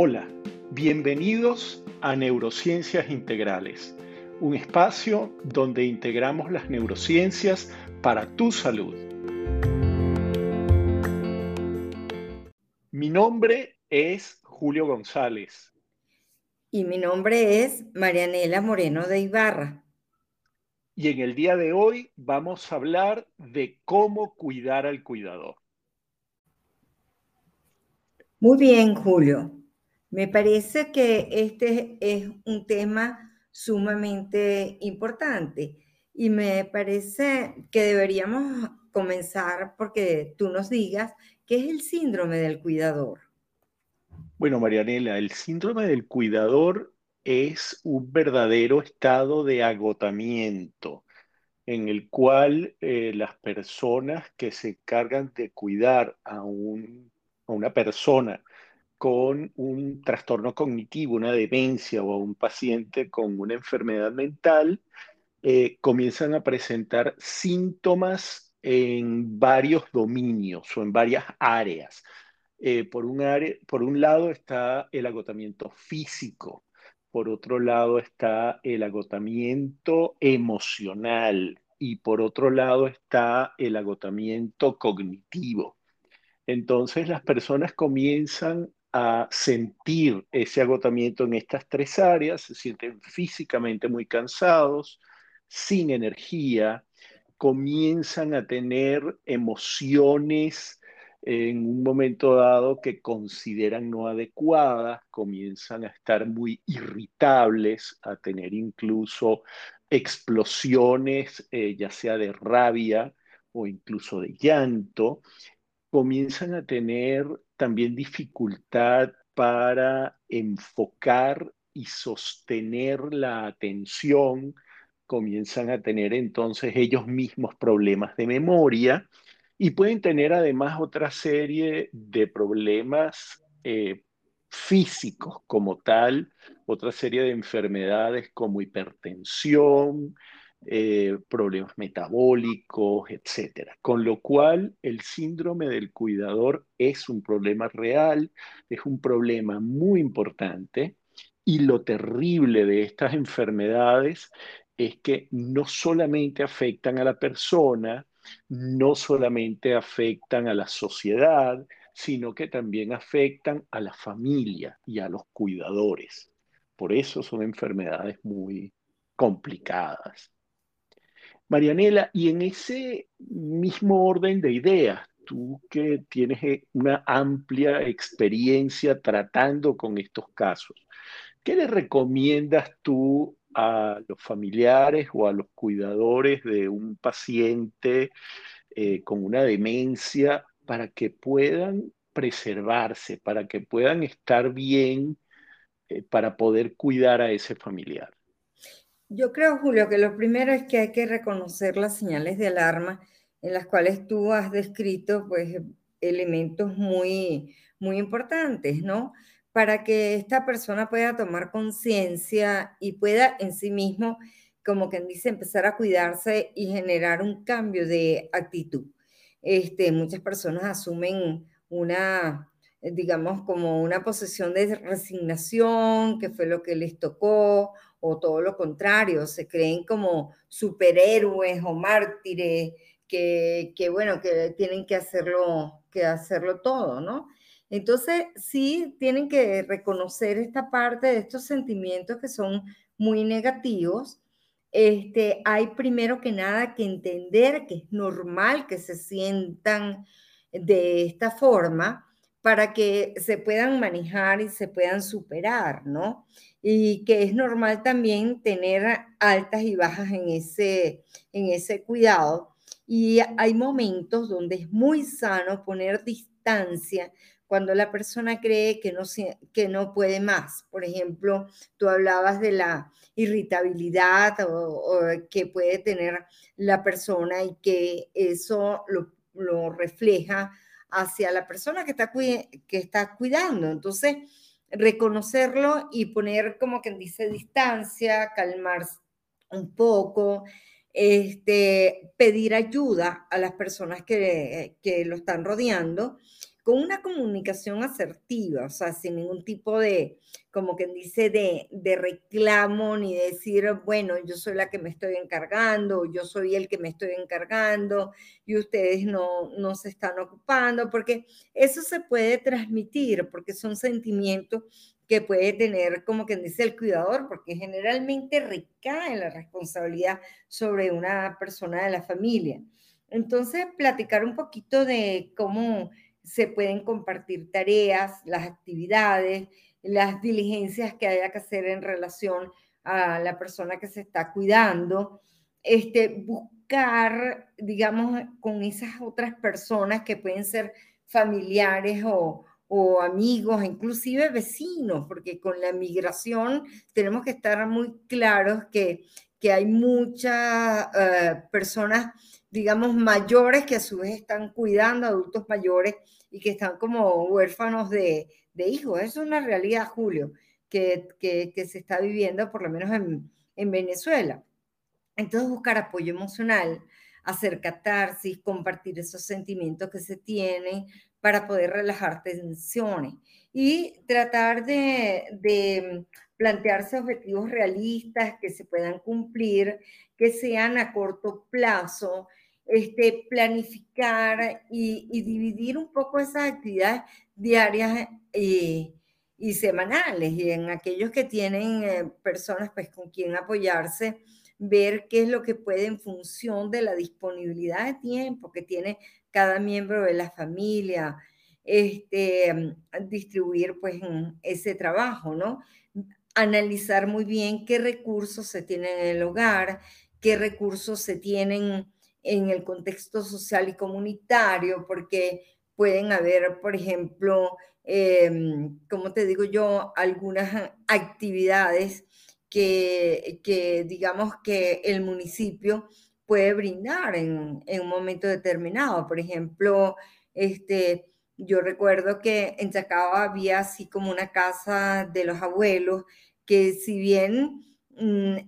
Hola, bienvenidos a Neurociencias Integrales, un espacio donde integramos las neurociencias para tu salud. Mi nombre es Julio González. Y mi nombre es Marianela Moreno de Ibarra. Y en el día de hoy vamos a hablar de cómo cuidar al cuidador. Muy bien, Julio. Me parece que este es un tema sumamente importante y me parece que deberíamos comenzar porque tú nos digas qué es el síndrome del cuidador. Bueno, Marianela, el síndrome del cuidador es un verdadero estado de agotamiento en el cual eh, las personas que se encargan de cuidar a, a una persona con un trastorno cognitivo, una demencia o un paciente con una enfermedad mental, eh, comienzan a presentar síntomas en varios dominios o en varias áreas. Eh, por, un por un lado está el agotamiento físico, por otro lado está el agotamiento emocional y por otro lado está el agotamiento cognitivo. Entonces las personas comienzan a sentir ese agotamiento en estas tres áreas, se sienten físicamente muy cansados, sin energía, comienzan a tener emociones en un momento dado que consideran no adecuadas, comienzan a estar muy irritables, a tener incluso explosiones, eh, ya sea de rabia o incluso de llanto, comienzan a tener también dificultad para enfocar y sostener la atención, comienzan a tener entonces ellos mismos problemas de memoria y pueden tener además otra serie de problemas eh, físicos como tal, otra serie de enfermedades como hipertensión, eh, problemas metabólicos, etcétera. Con lo cual, el síndrome del cuidador es un problema real, es un problema muy importante y lo terrible de estas enfermedades es que no solamente afectan a la persona, no solamente afectan a la sociedad, sino que también afectan a la familia y a los cuidadores. Por eso son enfermedades muy complicadas. Marianela, y en ese mismo orden de ideas, tú que tienes eh, una amplia experiencia tratando con estos casos, ¿qué le recomiendas tú a los familiares o a los cuidadores de un paciente eh, con una demencia para que puedan preservarse, para que puedan estar bien, eh, para poder cuidar a ese familiar? Yo creo, Julio, que lo primero es que hay que reconocer las señales de alarma en las cuales tú has descrito, pues, elementos muy, muy importantes, ¿no? Para que esta persona pueda tomar conciencia y pueda en sí mismo, como quien dice, empezar a cuidarse y generar un cambio de actitud. Este, muchas personas asumen una, digamos, como una posición de resignación, que fue lo que les tocó, o todo lo contrario, se creen como superhéroes o mártires que, bueno, que tienen que hacerlo, que hacerlo todo, ¿no? Entonces, sí, tienen que reconocer esta parte de estos sentimientos que son muy negativos. Este, hay primero que nada que entender que es normal que se sientan de esta forma para que se puedan manejar y se puedan superar, ¿no? y que es normal también tener altas y bajas en ese, en ese cuidado. Y hay momentos donde es muy sano poner distancia cuando la persona cree que no, que no puede más. Por ejemplo, tú hablabas de la irritabilidad o, que puede tener la persona y que eso lo, lo refleja hacia la persona que está, que está cuidando. Entonces, reconocerlo y poner como quien dice distancia, calmarse un poco, este, pedir ayuda a las personas que, que lo están rodeando, con una comunicación asertiva, o sea, sin ningún tipo de, como quien dice, de, de reclamo, ni decir, bueno, yo soy la que me estoy encargando, yo soy el que me estoy encargando, y ustedes no, no se están ocupando, porque eso se puede transmitir, porque son sentimientos que puede tener, como quien dice, el cuidador, porque generalmente recae la responsabilidad sobre una persona de la familia. Entonces, platicar un poquito de cómo se pueden compartir tareas, las actividades, las diligencias que haya que hacer en relación a la persona que se está cuidando, este, buscar, digamos, con esas otras personas que pueden ser familiares o, o amigos, inclusive vecinos, porque con la migración tenemos que estar muy claros que, que hay muchas eh, personas, digamos, mayores que a su vez están cuidando adultos mayores y que están como huérfanos de, de hijos. Es una realidad, Julio, que, que, que, se está viviendo por lo menos en, en Venezuela. Entonces, buscar apoyo emocional, hacer catarsis, compartir esos sentimientos que se tienen, para poder relajar tensiones y tratar de, plantearse objetivos realistas que se puedan cumplir, que sean a corto plazo, este, planificar y, dividir un poco esas actividades diarias y, semanales y en aquellos que tienen eh, personas pues con quien apoyarse, ver qué es lo que puede en función de la disponibilidad de tiempo que tiene cada miembro de la familia, este, distribuir pues ese trabajo, ¿no? Analizar muy bien qué recursos se tienen en el hogar, qué recursos se tienen en el contexto social y comunitario, porque pueden haber, por ejemplo, em, como te digo yo, algunas actividades que, que digamos que el municipio puede brindar en, en, un momento determinado. Por ejemplo, este, yo recuerdo que en Chacao había así como una casa de los abuelos que si bien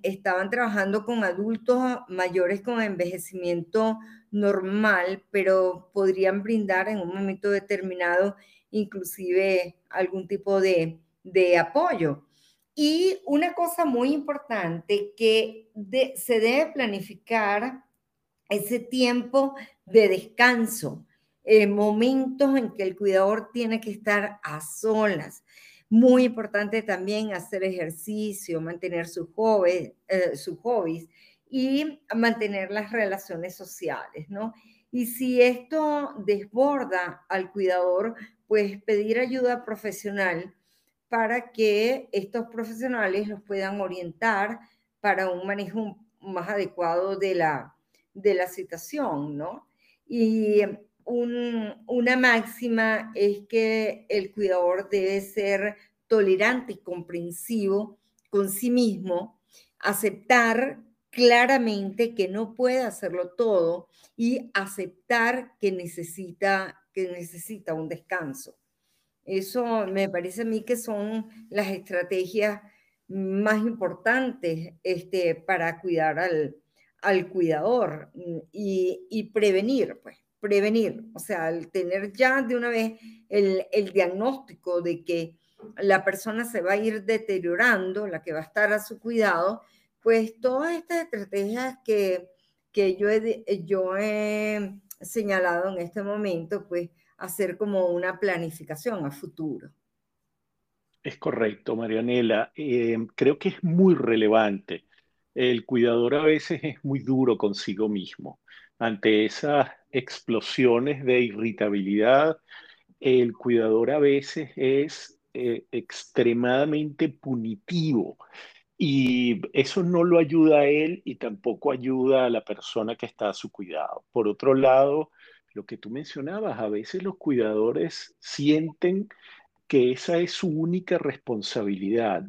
estaban trabajando con adultos mayores con envejecimiento normal, pero podrían brindar en un momento determinado inclusive algún tipo de, de apoyo. Y una cosa muy importante que se debe planificar ese tiempo de descanso, eh, momentos en que el cuidador tiene que estar a solas. Muy importante también hacer ejercicio, mantener sus hobbies, eh, sus hobbies y mantener las relaciones sociales, ¿no? Y si esto desborda al cuidador, pues pedir ayuda profesional para que estos profesionales los puedan orientar para un manejo más adecuado de la, de la situación, ¿no? Y una máxima es que el cuidador debe ser tolerante y comprensivo con sí mismo, aceptar claramente que no puede hacerlo todo y aceptar que necesita, que necesita un descanso. Eso me parece a mí que son las estrategias más importantes este, para cuidar al, al cuidador mm, y, y, prevenir, pues, prevenir. O sea, al tener ya de una vez el, el, diagnóstico de que la persona se va a ir deteriorando, la que va a estar a su cuidado, pues todas estas estrategias que, que yo, he, yo he señalado en este momento, pues hacer como una planificación a futuro. Es correcto, Marianela. Eh, creo que es muy relevante. El cuidador a veces es muy duro consigo mismo. Ante esas explosiones de irritabilidad, el cuidador a veces es eh, extremadamente punitivo y eso no lo ayuda a él y tampoco ayuda a la persona que está a su cuidado. Por otro lado, lo que tú mencionabas, a veces los cuidadores sienten que esa es su única responsabilidad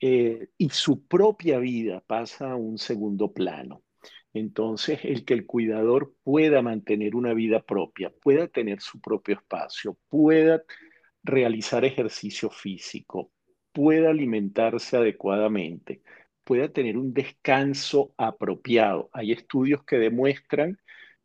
eh, y su propia vida pasa a un segundo plano. Entonces, el que el cuidador pueda mantener una vida propia, pueda tener su propio espacio, pueda realizar ejercicio físico, pueda alimentarse adecuadamente, pueda tener un descanso apropiado. Hay estudios que demuestran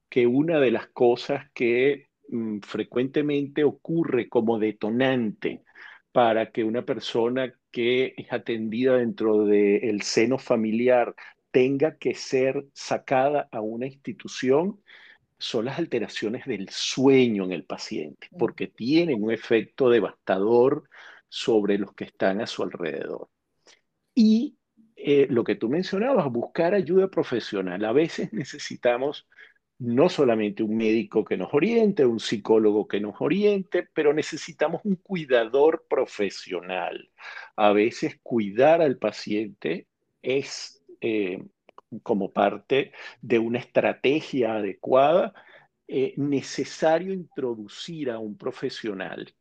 que una de las cosas que mm, frecuentemente ocurre como detonante para que una persona que es atendida dentro del seno familiar tenga que ser sacada a una institución son las alteraciones del sueño en el paciente, porque tienen un efecto devastador sobre los que están a su alrededor. Y eh, lo que tú mencionabas, buscar ayuda profesional. A veces necesitamos no solamente un médico que nos oriente, un psicólogo que nos oriente, pero necesitamos un cuidador profesional. A veces cuidar al paciente es eh, como parte de una estrategia adecuada, eh, necesario introducir a un profesional.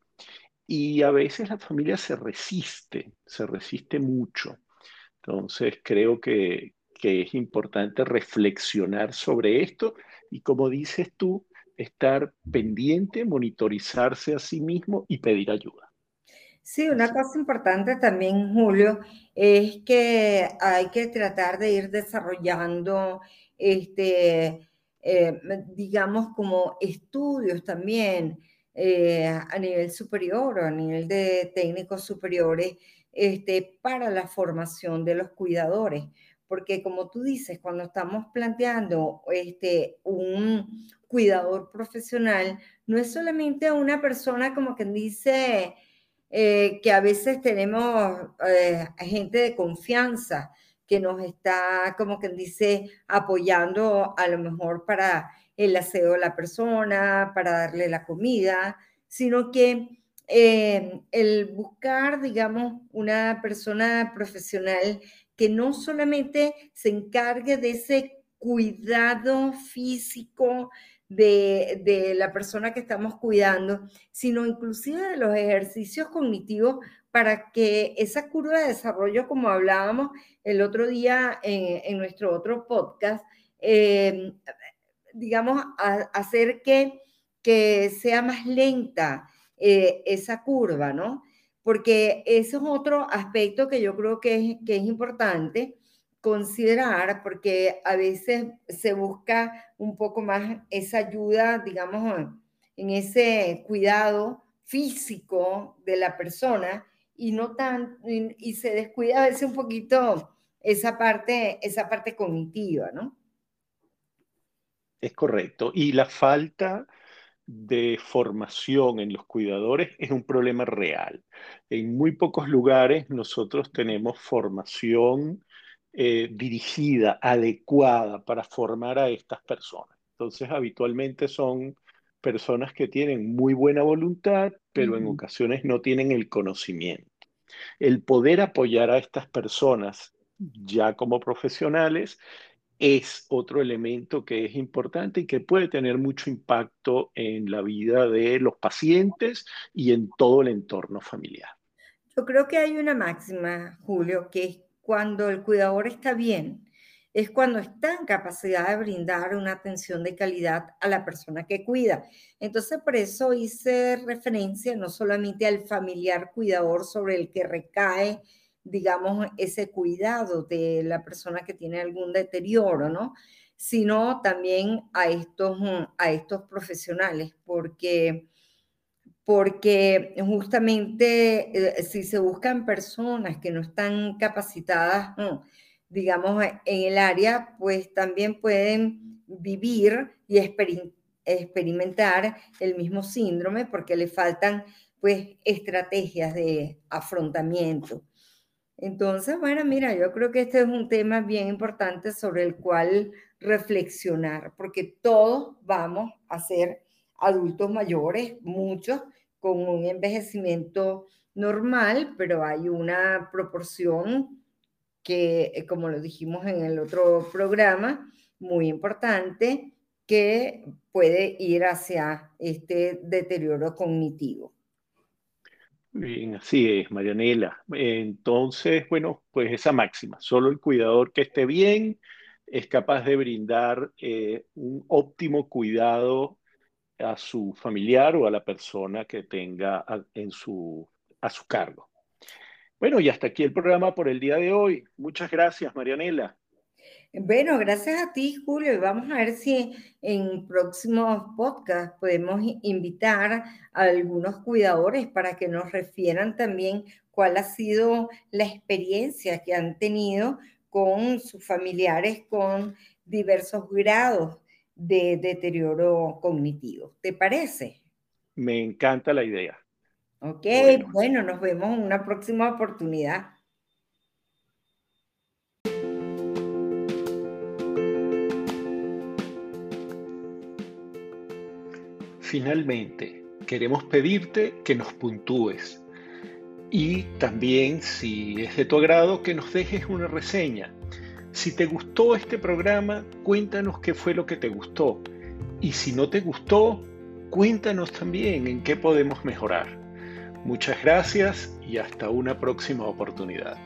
Y a veces la familia se resiste, se resiste mucho. Entonces creo que, que es importante reflexionar sobre esto y como dices tú, estar pendiente, monitorizarse a sí mismo y pedir ayuda. Sí, una cosa importante también, Julio, es que hay que tratar de ir desarrollando, este, eh, digamos, como estudios también eh, a nivel superior o a nivel de técnicos superiores este, para la formación de los cuidadores. Porque como tú dices, cuando estamos planteando este, un cuidador profesional, no es solamente una persona como quien dice eh, que a veces tenemos eh, gente de confianza que nos está, como quien dice, apoyando a lo mejor para el aseo de la persona, para darle la comida, sino que eh, el buscar, digamos, una persona profesional que no solamente se encargue de ese cuidado físico de, la persona que estamos cuidando, sino inclusive de los ejercicios cognitivos para que esa curva de desarrollo, como hablábamos el otro día en, nuestro otro podcast, eh, digamos, hacer que, que sea más lenta eh, esa curva, ¿no? porque ese es otro aspecto que yo creo que que es importante considerar, porque a veces se busca un poco más esa ayuda, digamos, en ese cuidado físico de la persona y no tan y, se descuida a veces un poquito esa parte esa parte cognitiva, ¿no? Es correcto. Y la falta de formación en los cuidadores es un problema real. En muy pocos lugares nosotros tenemos formación eh, dirigida, adecuada para formar a estas personas. Entonces, habitualmente son personas que tienen muy buena voluntad, pero en ocasiones no tienen el conocimiento. El poder apoyar a estas personas ya como profesionales es otro elemento que es importante y que puede tener mucho impacto en la vida de los pacientes y en todo el entorno familiar. Yo creo que hay una máxima, Julio, que es cuando el cuidador está bien, es cuando está en capacidad de brindar una atención de calidad a la persona que cuida. Entonces, por eso hice referencia no solamente al familiar cuidador sobre el que recae digamos, ese cuidado de la persona que tiene algún deterioro, ¿no? Sino también a estos, a estos profesionales, porque, porque justamente eh, si se buscan personas que no están capacitadas, digamos, en el área, pues también pueden vivir y experimentar el mismo síndrome porque le faltan pues estrategias de afrontamiento. Entonces, bueno, mira, yo creo que este es un tema bien importante sobre el cual reflexionar, porque todos vamos a ser adultos mayores, muchos con un envejecimiento normal, pero hay una proporción que, eh, como lo dijimos en el otro programa, muy importante, que puede ir hacia este deterioro cognitivo. Bien, así es, Marianela. Entonces, bueno, pues esa máxima, solo el cuidador que esté bien es capaz de brindar eh, un óptimo cuidado a su familiar o a la persona que tenga a, en su, a su cargo. Bueno, y hasta aquí el programa por el día de hoy. Muchas gracias, Marianela. Bueno, gracias a ti, Julio, y vamos a ver si en próximos podcasts podemos invitar a algunos cuidadores para que nos refieran también cuál ha sido la experiencia que han tenido con sus familiares con diversos grados de deterioro cognitivo. ¿Te parece? Me encanta la idea. Ok, bueno, nos vemos en una próxima oportunidad. Finalmente, queremos pedirte que nos puntúes y también, si es de tu agrado, que nos dejes una reseña. Si te gustó este programa, cuéntanos qué fue lo que te gustó. Y si no te gustó, cuéntanos también en qué podemos mejorar. Muchas gracias y hasta una próxima oportunidad.